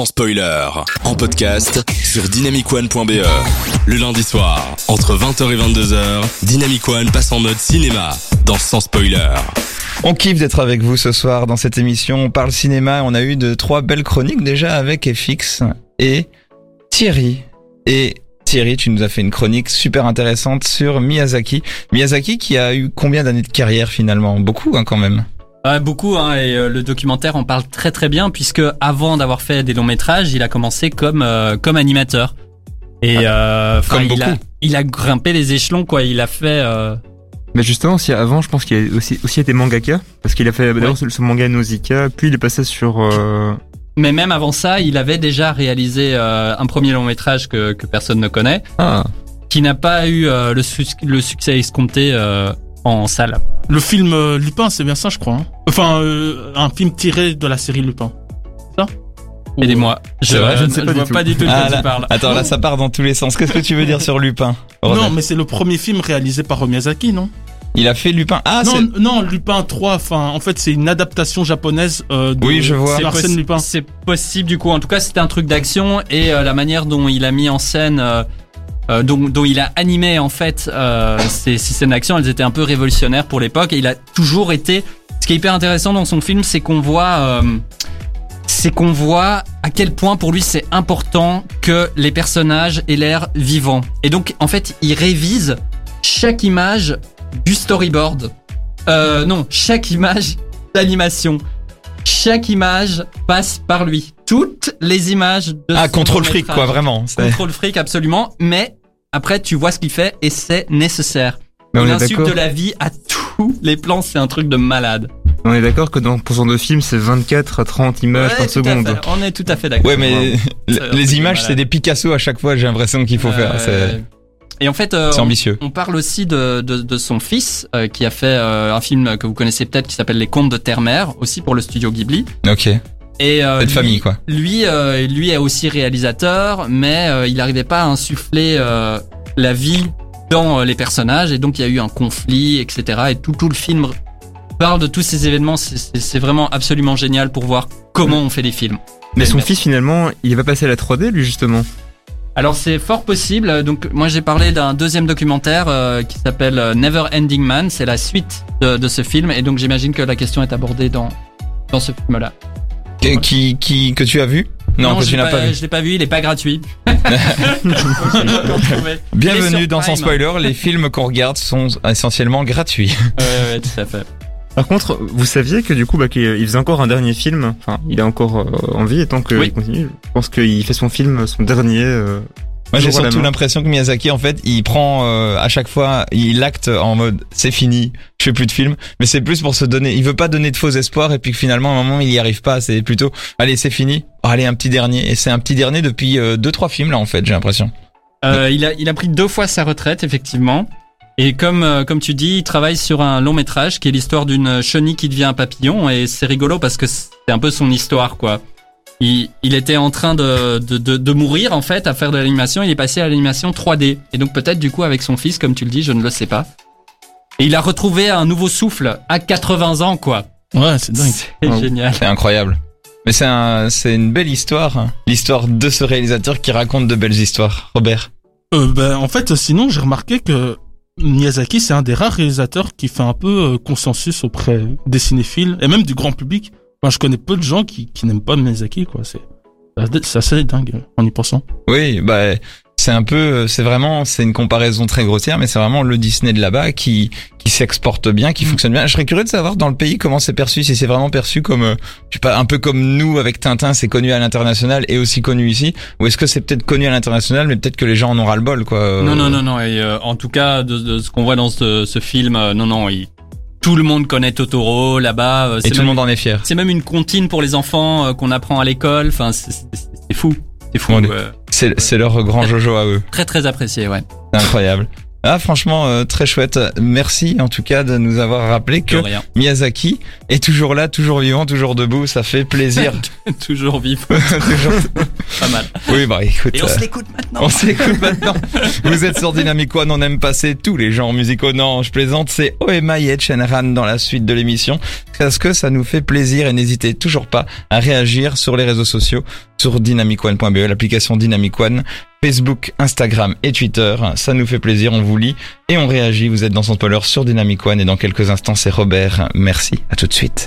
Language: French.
sans spoiler. En podcast sur dynamicone.be. Le lundi soir, entre 20h et 22h, Dynamic One passe en mode cinéma dans Sans spoiler. On kiffe d'être avec vous ce soir dans cette émission. On parle cinéma. On a eu de trois belles chroniques déjà avec FX et Thierry. Et Thierry, tu nous as fait une chronique super intéressante sur Miyazaki. Miyazaki qui a eu combien d'années de carrière finalement? Beaucoup hein, quand même. Ouais, beaucoup, hein, et euh, le documentaire en parle très très bien puisque avant d'avoir fait des longs métrages, il a commencé comme euh, comme animateur. Et euh, enfin, Comme il a il a grimpé les échelons quoi. Il a fait euh, Mais justement, si avant, je pense qu'il a aussi, aussi été mangaka, parce qu'il a fait d'abord ce ce manga Nausicaa, puis il est passé sur. euh, mais même avant ça, il avait déjà réalisé euh, un premier long métrage que que personne ne connaît, Ah, qui n'a pas eu euh, le, succès escompté euh, en salle. Le film euh, Lupin, c'est bien ça, je crois. hein. Enfin, euh, un film tiré de la série Lupin. Ça Ou- Aidez-moi. Je, C'est vrai, je ne sais pas du vois tout. pas du tout de Ah, quoi là- tu parles. Attends, là ça part dans tous les sens. Qu'est-ce que tu veux dire sur Lupin Robert Non, mais c'est le premier film réalisé par Miyazaki, non Il a fait Lupin. Ah, non, c'est... non, Lupin 3, enfin, en fait, c'est une adaptation japonaise euh, de Oui, je vois. c'est Arsène possi- Lupin. C'est possible du coup. En tout cas, c'était un truc d'action et euh, la manière dont il a mis en scène, euh, euh, dont, dont il a animé en fait euh, ces, ces scènes d'action, elles étaient un peu révolutionnaires pour l'époque. Et il a toujours été. Ce qui est hyper intéressant dans son film, c'est qu'on voit, euh, c'est qu'on voit à quel point pour lui c'est important que les personnages aient l'air vivants. Et donc, en fait, il révise chaque image du storyboard. Euh, non, chaque image d'animation. Chaque image passe par lui. Toutes les images de Ah, contrôle fric quoi, vraiment. Contrôle fric, absolument. Mais après, tu vois ce qu'il fait et c'est nécessaire. mais on il est insulte de la vie à tous les plans, c'est un truc de malade. On est d'accord que dans pour ce genre de film, c'est 24 à 30 images Ouais, par seconde. On est tout à fait d'accord. Ouais, mais les images, c'est des Picasso à chaque fois, j'ai l'impression qu'il faut faire. Euh, C'est, Et en fait, euh, on- ambitieux. On parle aussi de, de, de son fils euh, qui a fait euh, un film que vous connaissez peut-être qui s'appelle Les Contes de Terre-Mère, aussi pour le studio Ghibli. Ok. Et euh, Cette lui- famille, quoi. Lui, euh, lui est aussi réalisateur, mais euh, il n'arrivait pas à insuffler euh, la vie dans euh, les personnages, et donc il y a eu un conflit, etc. Et tout, tout le film parle de tous ces événements. C'est- vraiment absolument génial pour voir comment on fait des films. Mais son fils, finalement, il va passer à la 3D, lui, justement. Alors c'est fort possible. Donc moi j'ai parlé d'un deuxième documentaire euh, qui s'appelle Never Ending Man. C'est la suite de, de ce film, et donc j'imagine que la question est abordée dans dans ce film-là. Qui, qui, qui- que tu as vu Non, que je tu l'ai n'as pas vu. Je l'ai pas vu. Il est pas gratuit. Bienvenue dans Sans. Spoiler, les films qu'on regarde sont essentiellement gratuits. Ouais, ouais, tout à fait. Par contre, vous saviez que du coup, bah, qu'il il faisait encore un dernier film. Enfin, il est encore euh, en vie et tant qu'il Oui. continue, je pense qu'il fait son film, son dernier. euh, Moi, j'ai surtout l'impression que Miyazaki, en fait, il prend euh, à chaque fois, il acte en mode c'est fini, je fais plus de films, mais c'est plus pour se donner. Il veut pas donner de faux espoirs et puis que finalement, à un moment, il y arrive pas. C'est plutôt, allez, c'est fini. Oh, allez, un petit dernier. Et c'est un petit dernier depuis euh, deux trois films là, en fait, j'ai l'impression. Euh, il a il a pris deux fois sa retraite effectivement. Et comme euh, comme tu dis, il travaille sur un long métrage qui est l'histoire d'une chenille qui devient un papillon et c'est rigolo parce que c'est un peu son histoire quoi. Il, il était en train de, de, de, de mourir en fait à faire de l'animation, il est passé à l'animation 3D. Et donc peut-être du coup avec son fils comme tu le dis, je ne le sais pas. Et il a retrouvé un nouveau souffle à 80 ans quoi. Ouais, c'est dingue. C'est génial. C'est incroyable. Mais c'est un, c'est une belle histoire, hein. l'histoire de ce réalisateur qui raconte de belles histoires. Robert. Euh, ben, en fait, sinon, j'ai remarqué que Miyazaki, c'est un des rares réalisateurs qui fait un peu euh, consensus auprès des cinéphiles et même du grand public. Enfin, je connais peu de gens qui, qui n'aiment pas Miyazaki, quoi. C'est, c'est assez dingue en y pensant. Oui, bah c'est un peu, c'est vraiment, c'est une comparaison très grossière, mais c'est vraiment le Disney de là-bas qui qui s'exporte bien, qui fonctionne bien. Je serais curieux de savoir dans le pays comment c'est perçu, si c'est vraiment perçu comme, euh, je sais pas, un peu comme nous avec Tintin, c'est connu à l'international et aussi connu ici, ou est-ce que c'est peut-être connu à l'international, mais peut-être que les gens en ont ras le bol, quoi. euh, Non, non, non, non. Et euh, en tout cas, de, de ce qu'on voit dans ce, ce film, euh, non, non, il- tout le monde connaît Totoro là-bas. euh, Et c'est tout le monde en est fier. C'est même une comptine pour les enfants euh, qu'on apprend à l'école. Enfin, c'est fou. C'est fou. Euh, C'est leur grand Jojo à eux. très, très apprécié, ouais. Incroyable. Ah franchement euh, très chouette. Merci en tout cas de nous avoir rappelé que. Miyazaki est toujours là, toujours vivant, toujours debout. Ça fait plaisir. Toujours toujours, Pas mal. Oui, bah écoute. Et on euh, se l'écoute maintenant. On s'écoute maintenant. Vous êtes sur Dynamic One, on aime passer tous les genres musicaux. Non, je plaisante, c'est OMA et Ed Sheeran dans la suite de l'émission. Parce que ça nous fait plaisir et n'hésitez toujours pas à réagir sur les réseaux sociaux, sur dynamicone.be, l'application Dynamic One, Facebook, Instagram et Twitter. Ça nous fait plaisir, on vous lit et on réagit. Vous êtes dans son spoiler sur Dynamic One et dans quelques instants c'est Robert. Merci, à tout de suite.